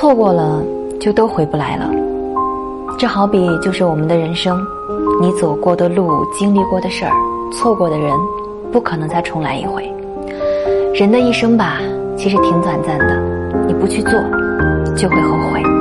错过了就都回不来了。这好比就是我们的人生你走过的路经历过的事儿错过的人不可能再重来一回。人的一生吧其实挺短暂的你不去做就会后悔。